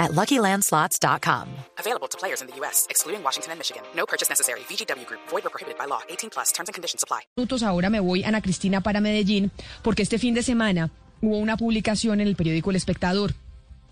at LuckyLandSlots.com. Available to players in the U.S., excluding Washington and Michigan. No purchase necessary. VGW Group. Void or prohibited by law. 18 plus. Terms and conditions apply. minutos ahora me voy, Ana Cristina, para Medellín, porque este fin de semana hubo una publicación en el periódico El Espectador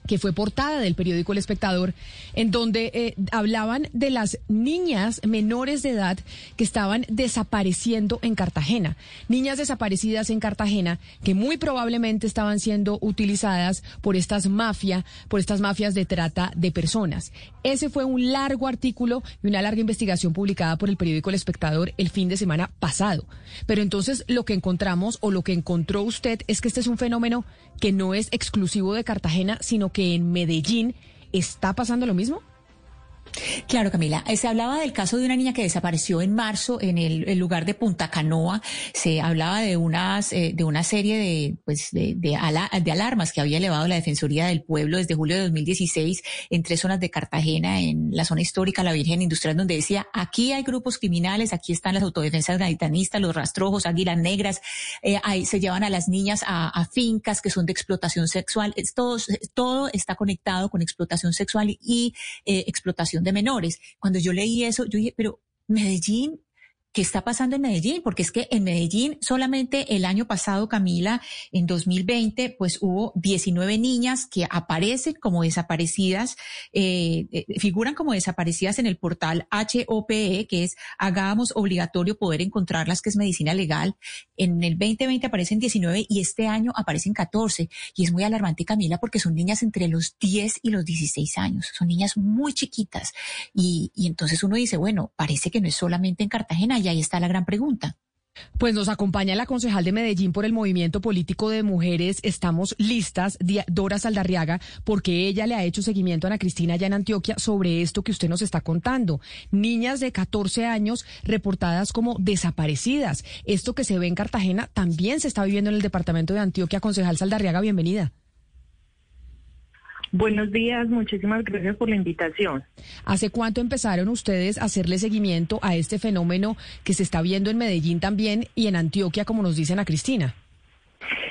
que fue portada del periódico El Espectador, en donde eh, hablaban de las niñas menores de edad que estaban desapareciendo en Cartagena. Niñas desaparecidas en Cartagena que muy probablemente estaban siendo utilizadas por estas mafias, por estas mafias de trata de personas. Ese fue un largo artículo y una larga investigación publicada por el periódico El Espectador el fin de semana pasado. Pero entonces lo que encontramos o lo que encontró usted es que este es un fenómeno que no es exclusivo de Cartagena, sino que en Medellín está pasando lo mismo. Claro, Camila. Eh, Se hablaba del caso de una niña que desapareció en marzo en el, lugar de Punta Canoa. Se hablaba de unas eh, de una serie de pues de, de, ala- de alarmas que había elevado la Defensoría del Pueblo desde julio de 2016 en tres zonas de Cartagena, en la zona histórica, la Virgen Industrial, donde decía aquí hay grupos criminales, aquí están las autodefensas gaditanistas, los rastrojos, águilas negras, eh, ahí se llevan a las niñas a, fincas que son de explotación sexual. Todo, todo está conectado con explotación sexual y eh, explotación de menores. Cuando yo leí eso, yo dije, pero Medellín, ¿qué está pasando en Medellín? Porque es que en Medellín solamente el año pasado, Camila, en 2020, pues hubo 19 niñas que aparecen como desaparecidas, eh, eh, figuran como desaparecidas en el portal HOPE, que es Hagamos Obligatorio Poder Encontrarlas, que es medicina legal. En el 2020 aparecen 19 y este año aparecen 14. Y es muy alarmante, Camila, porque son niñas entre los 10 y los 16 años. Son niñas muy chiquitas. Y, y entonces uno dice, bueno, parece que no es solamente en Cartagena y ahí está la gran pregunta. Pues nos acompaña la concejal de Medellín por el Movimiento Político de Mujeres. Estamos listas, Dora Saldarriaga, porque ella le ha hecho seguimiento a Ana Cristina allá en Antioquia sobre esto que usted nos está contando. Niñas de 14 años reportadas como desaparecidas. Esto que se ve en Cartagena también se está viviendo en el departamento de Antioquia. Concejal Saldarriaga, bienvenida. Buenos días, muchísimas gracias por la invitación. ¿Hace cuánto empezaron ustedes a hacerle seguimiento a este fenómeno que se está viendo en Medellín también y en Antioquia, como nos dicen a Cristina?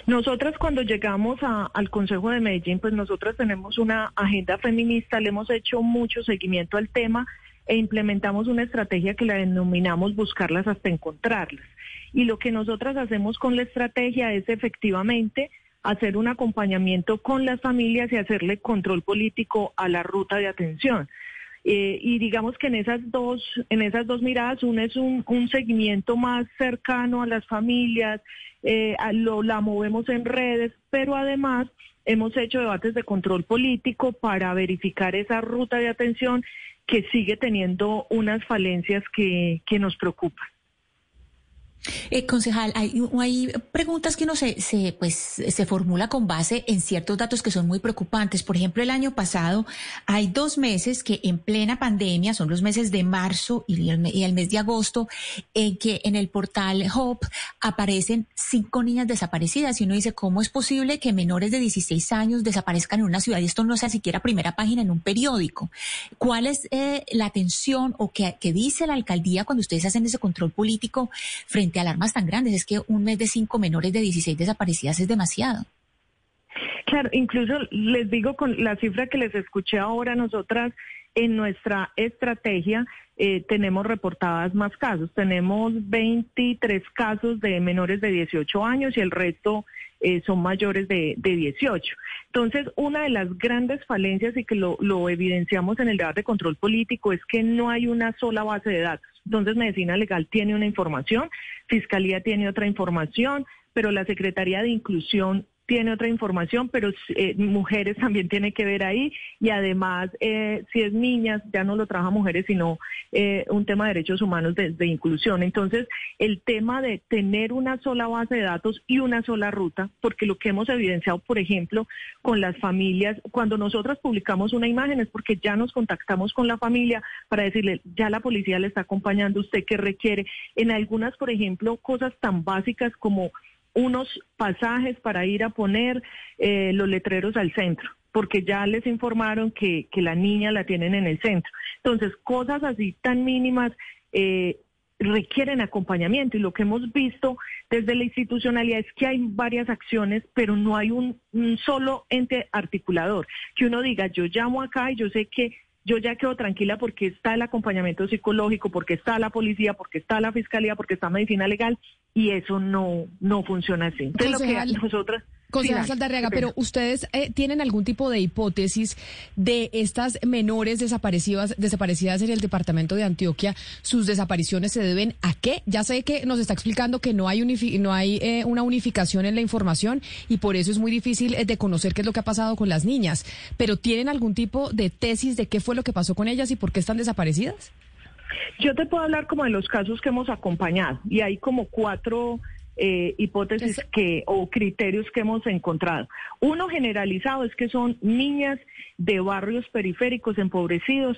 Nosotras cuando llegamos a- al Consejo de Medellín, pues nosotras tenemos una agenda feminista, le hemos hecho mucho seguimiento al tema e implementamos una estrategia que la denominamos buscarlas hasta encontrarlas. Y lo que nosotras hacemos con la estrategia es efectivamente hacer un acompañamiento con las familias y hacerle control político a la ruta de atención. Eh, y digamos que en esas dos, en esas dos miradas, una es un, seguimiento más cercano a las familias, eh, lo, la movemos en redes, pero además hemos hecho debates de control político para verificar esa ruta de atención que sigue teniendo unas falencias que, que nos preocupan. Eh, concejal, hay, hay preguntas que uno se, se, pues, se formula con base en ciertos datos que son muy preocupantes. Por ejemplo, el año pasado hay dos meses que en plena pandemia, son los meses de marzo y el, mes de agosto, en que en el portal Hope aparecen cinco niñas desaparecidas y uno dice, ¿cómo es posible que menores de 16 años desaparezcan en una ciudad y esto no sea siquiera primera página en un periódico? ¿Cuál es eh, la atención o qué, qué dice la alcaldía cuando ustedes hacen ese control político frente a alarmas tan grandes? Es que un mes de cinco menores de 16 desaparecidas es demasiado. Claro, incluso les digo con la cifra que les escuché ahora, nosotras en nuestra estrategia eh, tenemos reportadas más casos. Tenemos 23 casos de menores de 18 años y el resto eh, son mayores de, de 18. Entonces, una de las grandes falencias y que lo evidenciamos en el debate de control político es que no hay una sola base de datos. Entonces, Medicina Legal tiene una información, Fiscalía tiene otra información, pero la Secretaría de Inclusión tiene otra información, pero eh, mujeres también tiene que ver ahí y además eh, si es niñas ya no lo trabaja mujeres sino eh, un tema de derechos humanos de, inclusión. Entonces el tema de tener una sola base de datos y una sola ruta, porque lo que hemos evidenciado, por ejemplo, con las familias, cuando nosotros publicamos una imagen es porque ya nos contactamos con la familia para decirle ya la policía le está acompañando, usted que requiere. En algunas, por ejemplo, cosas tan básicas como unos pasajes para ir a poner eh, los letreros al centro porque ya les informaron que, que, la niña la tienen en el centro. Entonces, cosas así tan mínimas eh, requieren acompañamiento y lo que hemos visto desde la institucionalidad es que hay varias acciones, pero no hay un, un solo ente articulador. Que uno diga, yo llamo acá y yo sé que yo ya quedo tranquila porque está el acompañamiento psicológico, porque está la policía, porque está la fiscalía, porque está medicina legal y eso no no funciona así. Entonces, lo que Concejal Saldarriaga, pero ustedes eh, tienen algún tipo de hipótesis de estas menores desaparecidas, desaparecidas en el departamento de Antioquia, sus desapariciones se deben a qué? Ya sé que nos está explicando que no hay no hay eh, una unificación en la información y por eso es muy difícil eh, de conocer qué es lo que ha pasado con las niñas, pero tienen algún tipo de tesis de qué fue lo que pasó con ellas y por qué están desaparecidas? Yo te puedo hablar como de los casos que hemos acompañado y hay como cuatro eh, hipótesis que o criterios que hemos encontrado. Uno generalizado es que son niñas de barrios periféricos empobrecidos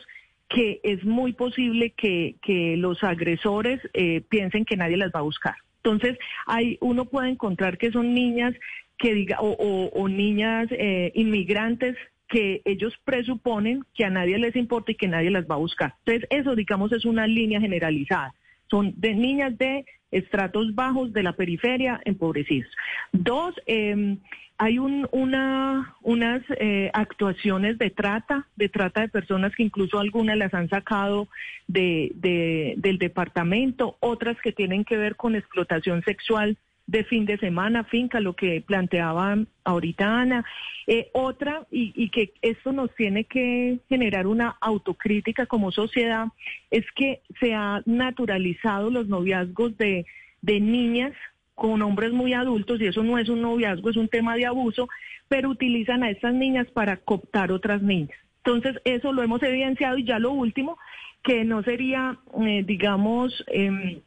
que es muy posible que, que los agresores eh, piensen que nadie las va a buscar. Entonces, hay, uno puede encontrar que son niñas que diga, o, o, niñas eh, inmigrantes que ellos presuponen que a nadie les importa y que nadie las va a buscar. Entonces, eso, digamos, es una línea generalizada. Son de niñas de estratos bajos de la periferia empobrecidos. Dos, eh, hay un, una, unas eh, actuaciones de trata, de trata de personas que incluso algunas las han sacado de, de, del departamento, otras que tienen que ver con explotación sexual de fin de semana, finca, lo que planteaba ahorita Ana. Eh, otra, y, y, que esto nos tiene que generar una autocrítica como sociedad, es que se ha naturalizado los noviazgos de, de niñas con hombres muy adultos, y eso no es un noviazgo, es un tema de abuso, pero utilizan a estas niñas para cooptar otras niñas. Entonces, eso lo hemos evidenciado y ya lo último, que no sería, eh, digamos, eh,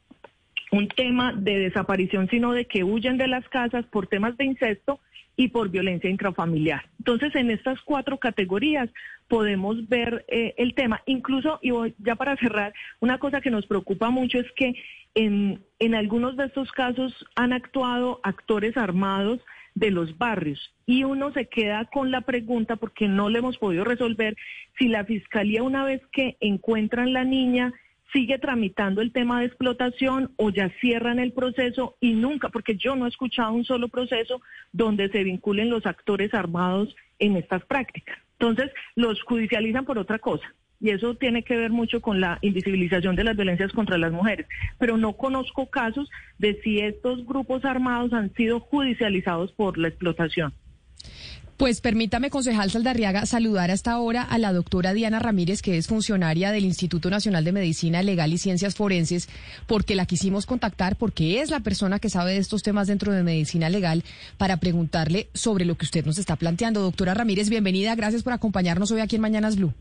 un tema de desaparición, sino de que huyen de las casas por temas de incesto y por violencia intrafamiliar. Entonces, en estas cuatro categorías podemos ver eh, el tema. Incluso, y ya para cerrar, una cosa que nos preocupa mucho es que en, en algunos de estos casos han actuado actores armados de los barrios y uno se queda con la pregunta porque no le hemos podido resolver si la fiscalía una vez que encuentran la niña sigue tramitando el tema de explotación o ya cierran el proceso y nunca, porque yo no he escuchado un solo proceso donde se vinculen los actores armados en estas prácticas. Entonces, los judicializan por otra cosa. Y eso tiene que ver mucho con la invisibilización de las violencias contra las mujeres. Pero no conozco casos de si estos grupos armados han sido judicializados por la explotación. Pues permítame, concejal Saldarriaga, saludar hasta ahora a la doctora Diana Ramírez, que es funcionaria del Instituto Nacional de Medicina Legal y Ciencias Forenses, porque la quisimos contactar, porque es la persona que sabe de estos temas dentro de medicina legal, para preguntarle sobre lo que usted nos está planteando. Doctora Ramírez, bienvenida, gracias por acompañarnos hoy aquí en Mañanas Blue.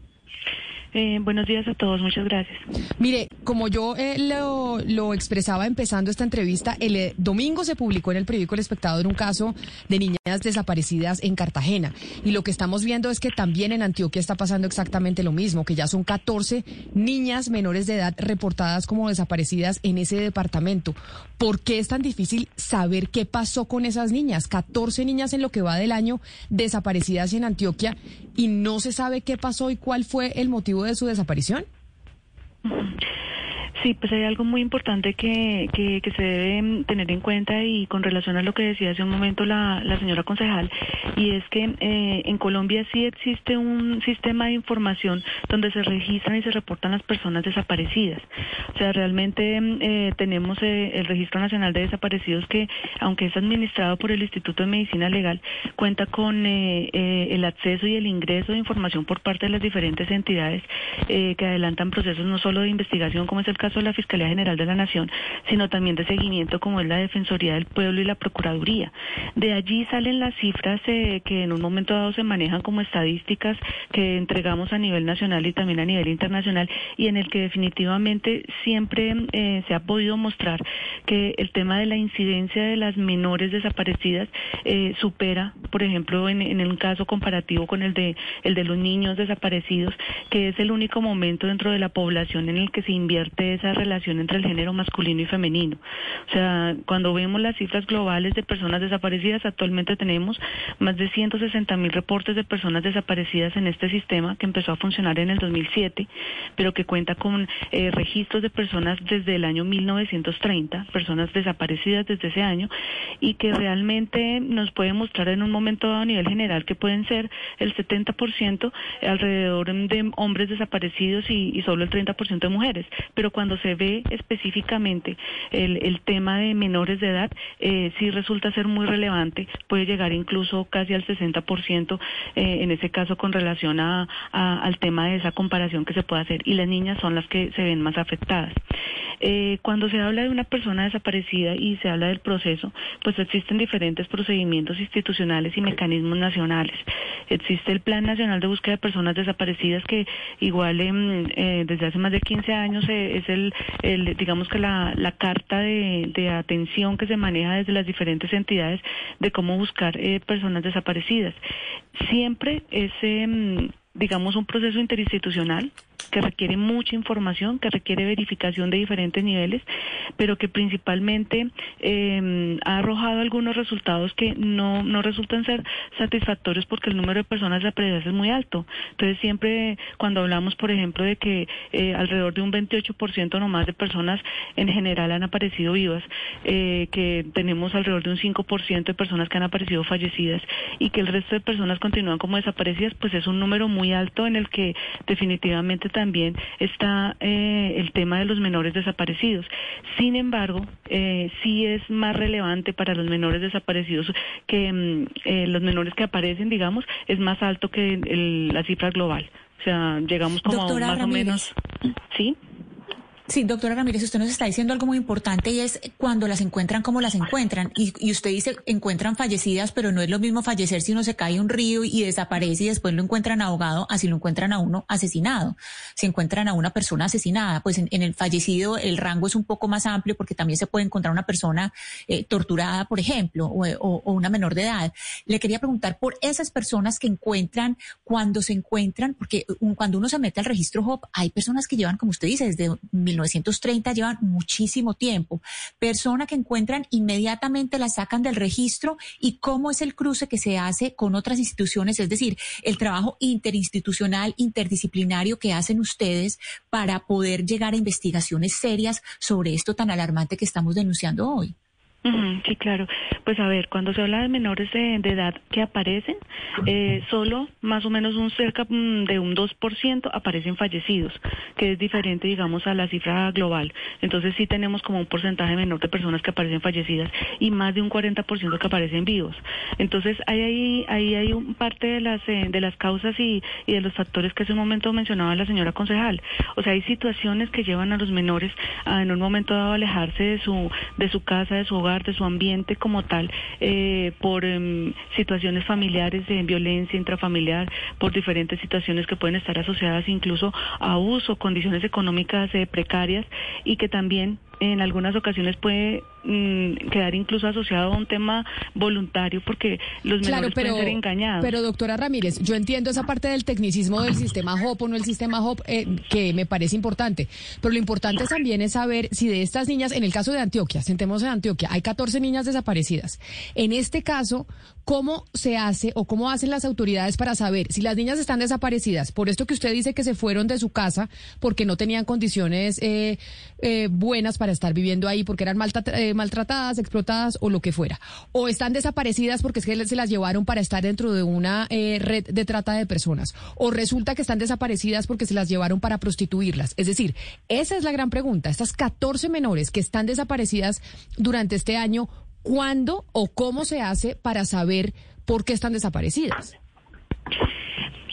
Eh, buenos días a todos, muchas gracias. Mire, como yo eh, lo, expresaba empezando esta entrevista, el eh, domingo se publicó en el periódico El Espectador un caso de niñas desaparecidas en Cartagena. Y lo que estamos viendo es que también en Antioquia está pasando exactamente lo mismo, que ya son 14 niñas menores de edad reportadas como desaparecidas en ese departamento. ¿Por qué es tan difícil saber qué pasó con esas niñas? 14 niñas en lo que va del año desaparecidas en Antioquia y no se sabe qué pasó y cuál fue el motivo de su desaparición? Sí, pues hay algo muy importante que, que, se debe mm, tener en cuenta y con relación a lo que decía hace un momento la, la señora concejal, y es que eh, en Colombia sí existe un sistema de información donde se registran y se reportan las personas desaparecidas. O sea, realmente mm, eh, tenemos eh, el Registro Nacional de Desaparecidos que, aunque es administrado por el Instituto de Medicina Legal, cuenta con el acceso y el ingreso de información por parte de las diferentes entidades que adelantan procesos no solo de investigación, como es el caso caso la Fiscalía General de la Nación, sino también de seguimiento como es la Defensoría del Pueblo y la Procuraduría. De allí salen las cifras eh, que en un momento dado se manejan como estadísticas que entregamos a nivel nacional y también a nivel internacional y en el que definitivamente siempre eh, se ha podido mostrar que el tema de la incidencia de las menores desaparecidas eh, supera, por ejemplo, en, en un caso comparativo con el de el de los niños desaparecidos, que es el único momento dentro de la población en el que se invierte esa relación entre el género masculino y femenino. O sea, cuando vemos las cifras globales de personas desaparecidas, actualmente tenemos más de 160 mil reportes de personas desaparecidas en este sistema que empezó a funcionar en el 2007, pero que cuenta con eh, registros de personas desde el año 1930, personas desaparecidas desde ese año, y que realmente nos puede mostrar en un momento dado a nivel general que pueden ser el 70% alrededor de hombres desaparecidos y, solo el 30% de mujeres. Pero cuando se ve específicamente el, tema de menores de edad, eh, sí resulta ser muy relevante, puede llegar incluso casi al 60% eh, en ese caso con relación a, al tema de esa comparación que se puede hacer. Y las niñas son las que se ven más afectadas. Eh, cuando se habla de una persona desaparecida y se habla del proceso, pues existen diferentes procedimientos institucionales y mecanismos nacionales. Existe el Plan Nacional de Búsqueda de Personas Desaparecidas que igual em, eh, desde hace más de 15 años eh, es el, el, digamos que la, la carta de, de, atención que se maneja desde las diferentes entidades de cómo buscar eh, personas desaparecidas. Siempre es em, digamos, un proceso interinstitucional que requiere mucha información, que requiere verificación de diferentes niveles, pero que principalmente eh, ha arrojado algunos resultados que no, no resultan ser satisfactorios porque el número de personas desaparecidas es muy alto. Entonces siempre cuando hablamos, por ejemplo, de que eh, alrededor de un 28% nomás de personas en general han aparecido vivas, eh, que tenemos alrededor de un 5% de personas que han aparecido fallecidas y que el resto de personas continúan como desaparecidas, pues es un número muy alto en el que definitivamente también está eh, el tema de los menores desaparecidos. Sin embargo, eh, sí es más relevante para los menores desaparecidos que mm, eh, los menores que aparecen, digamos, es más alto que la cifra global. O sea, llegamos como a más o menos. ¿Sí? Sí, doctora Ramírez, usted nos está diciendo algo muy importante y es cuando las encuentran, cómo las encuentran. Y, usted dice, encuentran fallecidas, pero no es lo mismo fallecer si uno se cae un río y desaparece y después lo encuentran ahogado, así lo encuentran a uno asesinado. Si encuentran a una persona asesinada, pues en, el fallecido el rango es un poco más amplio porque también se puede encontrar una persona eh, torturada, por ejemplo, o, una menor de edad. Le quería preguntar por esas personas que encuentran, cuando se encuentran, porque cuando uno se mete al registro HOP, hay personas que llevan, como usted dice, desde 1930 llevan muchísimo tiempo. Persona que encuentran inmediatamente la sacan del registro y cómo es el cruce que se hace con otras instituciones, es decir, el trabajo interinstitucional, interdisciplinario que hacen ustedes para poder llegar a investigaciones serias sobre esto tan alarmante que estamos denunciando hoy sí, claro. Pues a ver, cuando se habla de menores de, edad que aparecen, eh, solo más o menos un cerca mm, de un 2% aparecen fallecidos, que es diferente, digamos, a la cifra global. Entonces sí tenemos como un porcentaje menor de personas que aparecen fallecidas y más de un 40% que aparecen vivos. Entonces ahí, ahí, ahí hay un parte de las, eh, de las causas y, y de los factores que hace un momento mencionaba la señora concejal. O sea, hay situaciones que llevan a los menores a en un momento dado alejarse de su, de su casa, de su hogar, de su ambiente como tal, eh, por em, situaciones familiares de violencia intrafamiliar, por diferentes situaciones que pueden estar asociadas incluso a abuso, condiciones económicas eh, precarias y que también en algunas ocasiones puede mm, quedar incluso asociado a un tema voluntario porque los menores pueden ser engañados. Pero doctora Ramírez, yo entiendo esa parte del tecnicismo del sistema HOP o no el sistema HOP eh, que me parece importante, pero lo importante también es saber si de estas niñas, en el caso de Antioquia, sentemos en Antioquia, hay 14 niñas desaparecidas. En este caso, ¿cómo se hace o cómo hacen las autoridades para saber si las niñas están desaparecidas? Por esto que usted dice que se fueron de su casa porque no tenían condiciones eh, eh, buenas para estar viviendo ahí porque eran eh, maltratadas, explotadas o lo que fuera. O están desaparecidas porque es que se las llevaron para estar dentro de una eh, red de trata de personas. O resulta que están desaparecidas porque se las llevaron para prostituirlas. Es decir, esa es la gran pregunta. Estas 14 menores que están desaparecidas durante este año, ¿cuándo o cómo se hace para saber por qué están desaparecidas?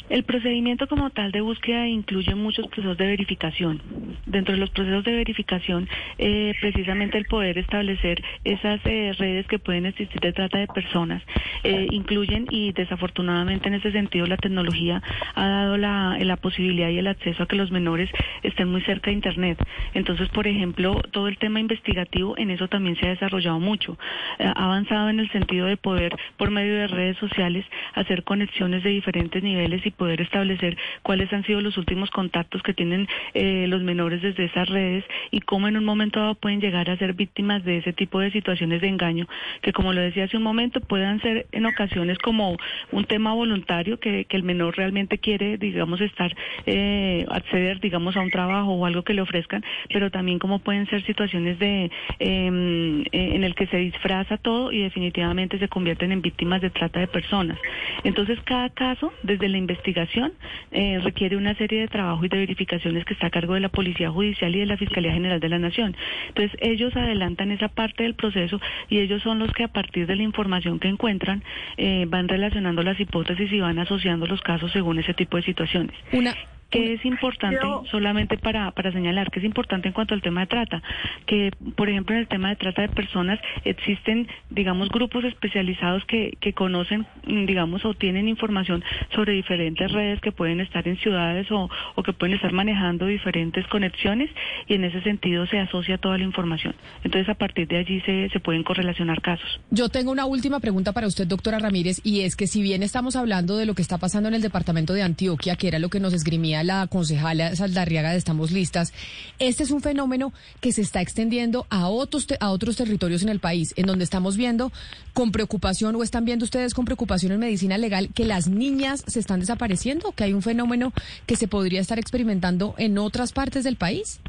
El procedimiento como tal de búsqueda incluye muchos procesos de verificación. Dentro de los procesos de verificación, eh, precisamente el poder establecer esas eh, redes que pueden existir de trata de personas eh, incluyen y desafortunadamente en ese sentido la tecnología ha dado la, la posibilidad y el acceso a que los menores estén muy cerca de Internet. Entonces, por ejemplo, todo el tema investigativo en eso también se ha desarrollado mucho. ha avanzado en el sentido de poder, por medio de redes sociales, hacer conexiones de diferentes niveles y poder establecer cuáles han sido los últimos contactos que tienen eh, los menores desde esas redes y cómo en un momento dado pueden llegar a ser víctimas de ese tipo de situaciones de engaño, que como lo decía hace un momento, puedan ser en ocasiones como un tema voluntario que, el menor realmente quiere, digamos, estar, eh, acceder, digamos, a un trabajo o algo que le ofrezcan, pero también como pueden ser situaciones de em, eh, en el que se disfraza todo y definitivamente se convierten en víctimas de trata de personas. Entonces, cada caso, desde la investigación, investigación eh, requiere una serie de trabajo y de verificaciones que está a cargo de la Policía Judicial y de la Fiscalía General de la Nación. Entonces, ellos adelantan esa parte del proceso y ellos son los que a partir de la información que encuentran eh, van relacionando las hipótesis y van asociando los casos según ese tipo de situaciones. Una que es importante solamente para, para señalar que es importante en cuanto al tema de trata que por ejemplo en el tema de trata de personas existen digamos grupos especializados que, que conocen digamos o tienen información sobre diferentes redes que pueden estar en ciudades o, o que pueden estar manejando diferentes conexiones y en ese sentido se asocia toda la información. Entonces a partir de allí se, se pueden correlacionar casos. Yo tengo una última pregunta para usted doctora Ramírez y es que si bien estamos hablando de lo que está pasando en el departamento de Antioquia que era lo que nos esgrimía la concejala Saldarriaga de Estamos Listas, este es un fenómeno que se está extendiendo a otros, a otros territorios en el país, en donde estamos viendo con preocupación o están viendo ustedes con preocupación en medicina legal que las niñas se están desapareciendo, que hay un fenómeno que se podría estar experimentando en otras partes del país.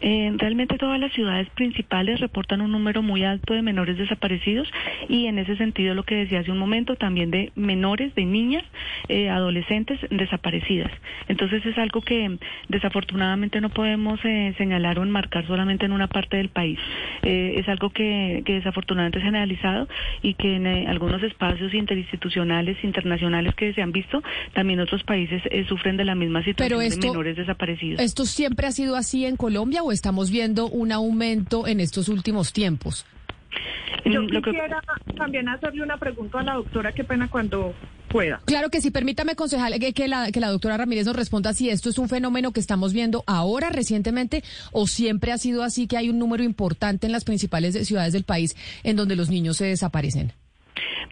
Eh, realmente todas las ciudades principales reportan un número muy alto de menores desaparecidos y en ese sentido lo que decía hace un momento también de menores, de niñas, eh, adolescentes desaparecidas. Entonces es algo que desafortunadamente no podemos eh, señalar o enmarcar solamente en una parte del país. es algo que, desafortunadamente es generalizado y que en algunos espacios interinstitucionales, internacionales que se han visto, también otros países sufren de la misma situación de menores desaparecidos. ¿Esto siempre ha sido así en Colombia estamos viendo un aumento en estos últimos tiempos? Yo quisiera también hacerle una pregunta a la doctora, qué pena cuando pueda. Claro que sí, permítame, concejal, que, la, que la doctora Ramírez nos responda si esto es un fenómeno que estamos viendo ahora recientemente o siempre ha sido así que hay un número importante en las principales ciudades del país en donde los niños se desaparecen.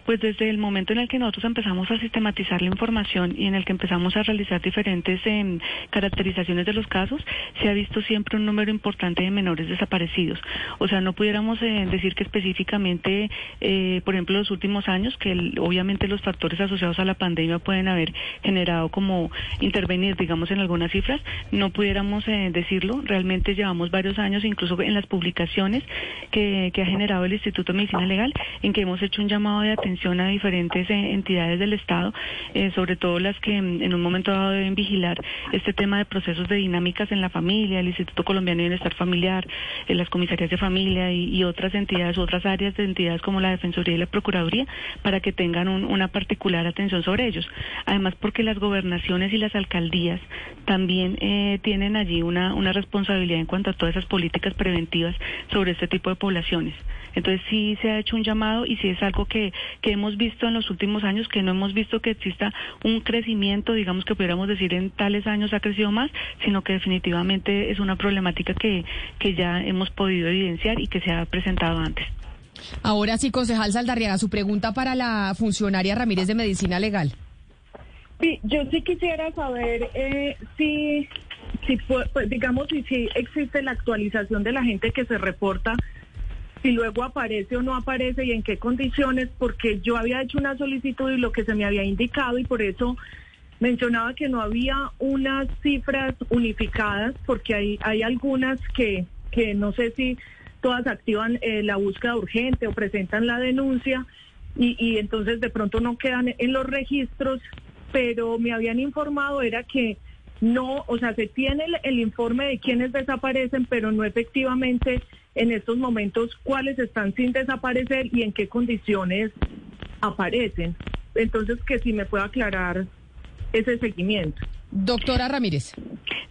Pues desde el momento en el que nosotros empezamos a sistematizar la información y en el que empezamos a realizar diferentes em, caracterizaciones de los casos, se ha visto siempre un número importante de menores desaparecidos. O sea, no pudiéramos eh, decir que específicamente, eh, por ejemplo, los últimos años, que obviamente los factores asociados a la pandemia pueden haber generado como intervenir, digamos, en algunas cifras, no pudiéramos eh, decirlo. Realmente llevamos varios años, incluso en las publicaciones que, que ha generado el Instituto de Medicina Legal, en que hemos hecho un llamado de atención a diferentes eh, entidades del Estado, eh, sobre todo las que mm, en un momento dado deben vigilar este tema de procesos de dinámicas en la familia, el Instituto Colombiano de Bienestar Familiar, eh, las comisarías de familia y, otras entidades, otras áreas de entidades como la Defensoría y la Procuraduría, para que tengan una particular atención sobre ellos. Además, porque las gobernaciones y las alcaldías también tienen allí una responsabilidad en cuanto a todas esas políticas preventivas sobre este tipo de poblaciones. Entonces sí se ha hecho un llamado y sí es algo que, que hemos visto en los últimos años, que no hemos visto que exista un crecimiento, digamos que pudiéramos decir en tales años ha crecido más, sino que definitivamente es una problemática que, que ya hemos podido evidenciar y que se ha presentado antes. Ahora sí, concejal Saldarriaga, su pregunta para la funcionaria Ramírez de Medicina Legal. Sí, yo sí quisiera saber eh, si, si pues, digamos, si, si existe la actualización de la gente que se reporta si luego aparece o no aparece y en qué condiciones, porque yo había hecho una solicitud y lo que se me había indicado y por eso mencionaba que no había unas cifras unificadas, porque hay, hay algunas que, que no sé si todas activan eh, la búsqueda urgente o presentan la denuncia y, y entonces de pronto no quedan en los registros, pero me habían informado era que no, o sea, se tiene el, informe de quienes desaparecen, pero no efectivamente en estos momentos cuáles están sin desaparecer y en qué condiciones aparecen. Entonces, que si me puede aclarar ese seguimiento. Doctora Ramírez.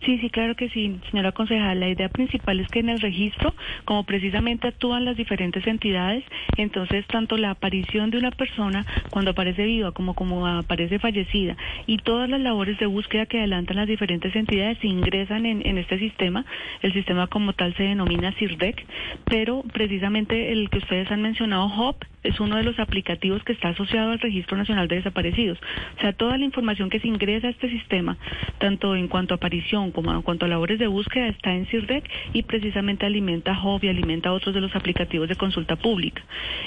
Sí, sí, claro que sí, señora concejal. La idea principal es que en el registro, como precisamente actúan las diferentes entidades, entonces tanto la aparición de una persona cuando aparece viva como como aparece fallecida y todas las labores de búsqueda que adelantan las diferentes entidades se ingresan en, este sistema. El sistema como tal se denomina CIRDEC, pero precisamente el que ustedes han mencionado, HOP, es uno de los aplicativos que está asociado al Registro Nacional de Desaparecidos. O sea, toda la información que se ingresa a este sistema, tanto en cuanto a aparición como en cuanto a labores de búsqueda, está en CIRDEC y precisamente alimenta HOB y alimenta otros de los aplicativos de consulta pública.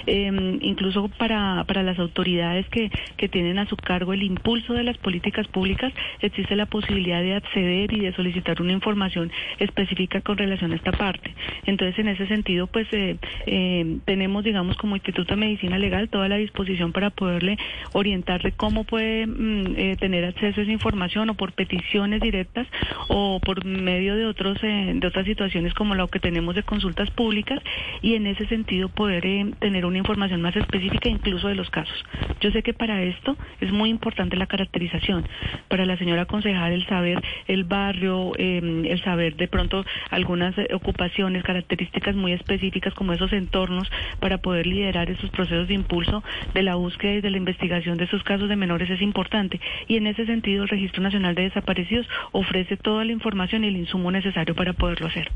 Eh, incluso para, para las autoridades que, que tienen a su cargo el impulso de las políticas públicas, existe la posibilidad de acceder y de solicitar una información específica con relación a esta parte. Entonces, en ese sentido, pues eh, eh, tenemos, digamos, como Instituto de Medicina Legal toda la disposición para poderle orientarle cómo puede mm, eh, tener acceso a esa información o por peticiones directas o por medio de otros eh, de otras situaciones como lo que tenemos de consultas públicas y en ese sentido poder eh, tener una información más específica incluso de los casos. Yo sé que para esto es muy importante la caracterización. Para la señora concejal el saber el barrio, el saber de pronto algunas ocupaciones, características muy específicas como esos entornos para poder liderar esos procesos de impulso de la búsqueda y de la investigación de esos casos de menores es importante. Y en ese sentido, el Registro Nacional de Desaparecidos ofrece toda la información y el insumo necesario para poderlo hacer.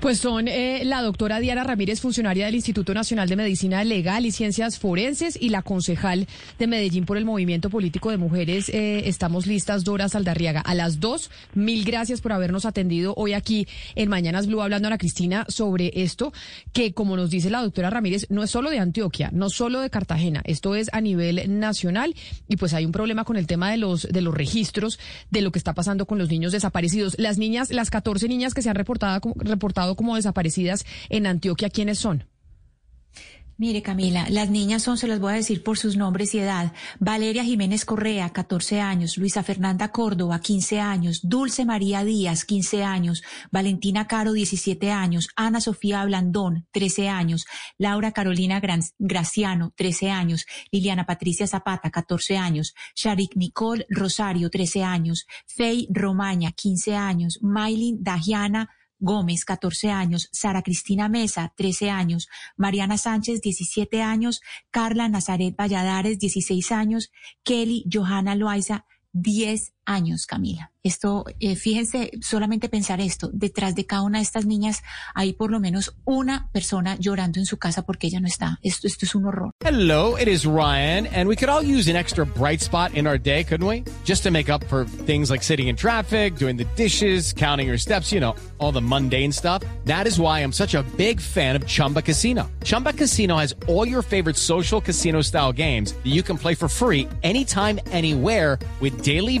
Pues son eh, la doctora Diana Ramírez, funcionaria del Instituto Nacional de Medicina Legal y Ciencias Forenses, y la concejal de Medellín por el Movimiento Político de Mujeres. Eh, estamos listas, Dora Saldarriaga. A las dos, mil gracias por habernos atendido hoy aquí en Mañanas Blue, hablando a Ana Cristina sobre esto, que como nos dice la doctora Ramírez, no es solo de Antioquia, no solo de Cartagena, esto es a nivel nacional y pues hay un problema con el tema de los de los registros de lo que está pasando con los niños desaparecidos. Las niñas, las 14 niñas que se han reportado reportado como desaparecidas en Antioquia, ¿quiénes son? Mire, Camila, las niñas son, se las voy a decir por sus nombres y edad. Valeria Jiménez Correa, 14 años. Luisa Fernanda Córdoba, 15 años. Dulce María Díaz, 15 años. Valentina Caro, 17 años. Ana Sofía Blandón, 13 años. Laura Carolina Graciano, 13 años. Liliana Patricia Zapata, 14 años. Sharik Nicole Rosario, 13 años. Fey Romaña, 15 años. Maylin Dagiana Gómez, 14 años, Sara Cristina Mesa, 13 años, Mariana Sánchez, 17 años, Carla Nazaret Valladares, 16 años, Kelly Johanna Loaiza, 10 años, Camila. Esto, eh, fíjense, solamente pensar esto, detrás de cada una de estas niñas hay por lo menos una persona llorando en su casa porque ella no está. Esto, esto es un horror. Hello, it is Ryan, and we could all use an extra bright spot in our day, couldn't we? Just to make up for things like sitting in traffic, doing the dishes, counting your steps, you know, all the mundane stuff. That is why I'm such a big fan of Chumba Casino. Chumba Casino has all your favorite social casino style games that you can play for free anytime, anywhere with daily